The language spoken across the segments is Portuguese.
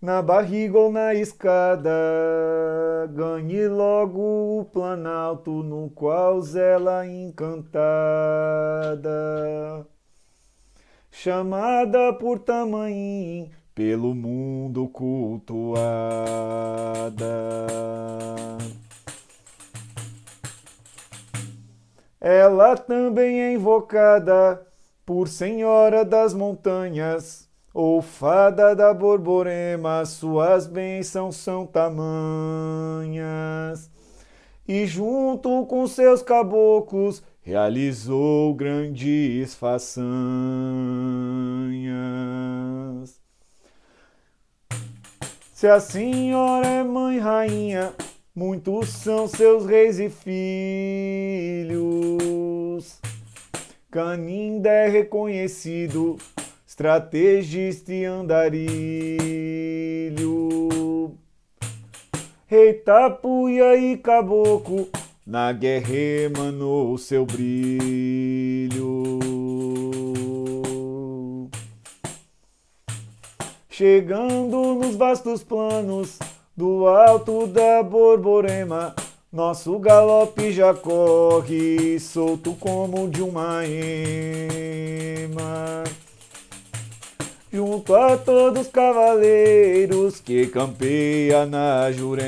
na barriga ou na escada. Ganhe logo o planalto no qual zela encantada. Chamada por tamanho, pelo mundo cultuada. Ela também é invocada por Senhora das Montanhas, ou Fada da Borborema, suas bênçãos são tamanhas. E junto com seus caboclos realizou grandes façanhas. Se a senhora é mãe rainha, muitos são seus reis e filhos. Canindé é reconhecido, estrategista e andarilho. Rei Tapuia e Caboclo, na guerra emanou seu brilho. Chegando nos vastos planos do alto da Borborema, nosso galope já corre, solto como de uma ema. Junto a todos os cavaleiros que campeia na Jurema.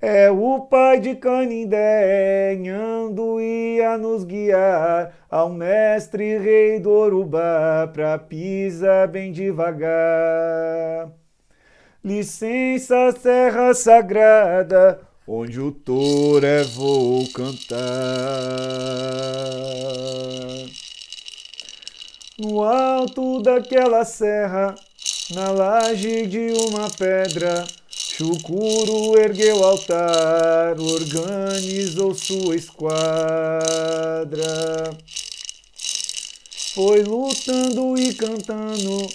É o pai de Canindé, Nhando ia nos guiar ao mestre rei do Urubá pra pisar bem devagar. Licença, serra sagrada, onde o touro é vou cantar. No alto daquela serra, na laje de uma pedra, Chucuro ergueu altar, organizou sua esquadra. Foi lutando e cantando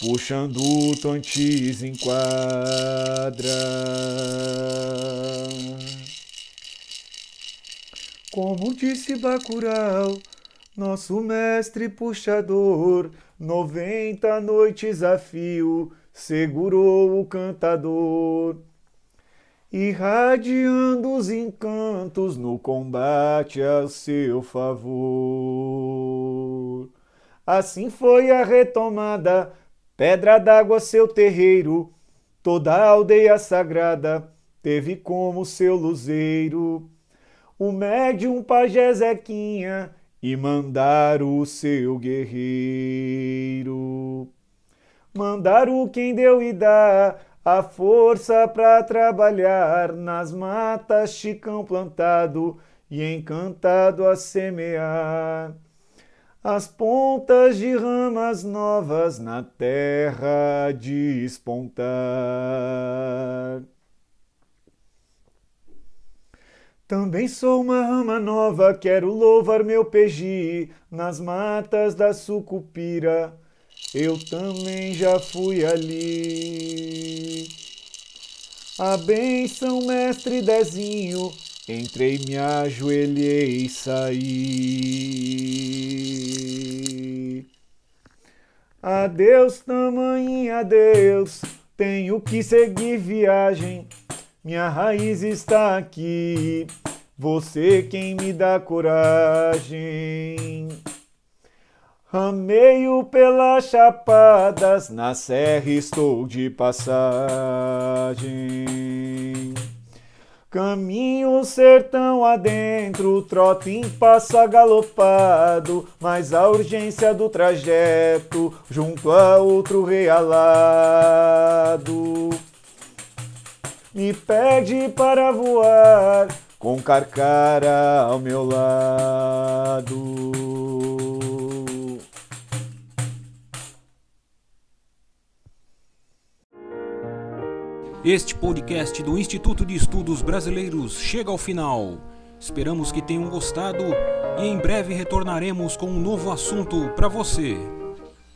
puxando o tontis em quadra. Como disse Bacurau, nosso mestre puxador, noventa noites a fio, segurou o cantador. Irradiando os encantos no combate a seu favor. Assim foi a retomada Pedra d'água, seu terreiro, toda a aldeia sagrada teve como seu luzeiro. O médium pajé Zequinha e mandar o seu guerreiro. Mandaram quem deu e dá a força para trabalhar nas matas, chicão plantado e encantado a semear as pontas de ramas novas na terra despontar. Também sou uma rama nova, quero louvar meu peji nas matas da sucupira. Eu também já fui ali. A benção, mestre Dezinho, Entrei, me ajoelhei e saí. Adeus, tamanho, adeus. Tenho que seguir viagem. Minha raiz está aqui. Você quem me dá coragem. Rameio pelas chapadas, na serra estou de passagem. Caminho sertão adentro, trote em passo galopado, mas a urgência do trajeto junto a outro realado me pede para voar com carcara ao meu lado. Este podcast do Instituto de Estudos Brasileiros chega ao final. Esperamos que tenham gostado e em breve retornaremos com um novo assunto para você.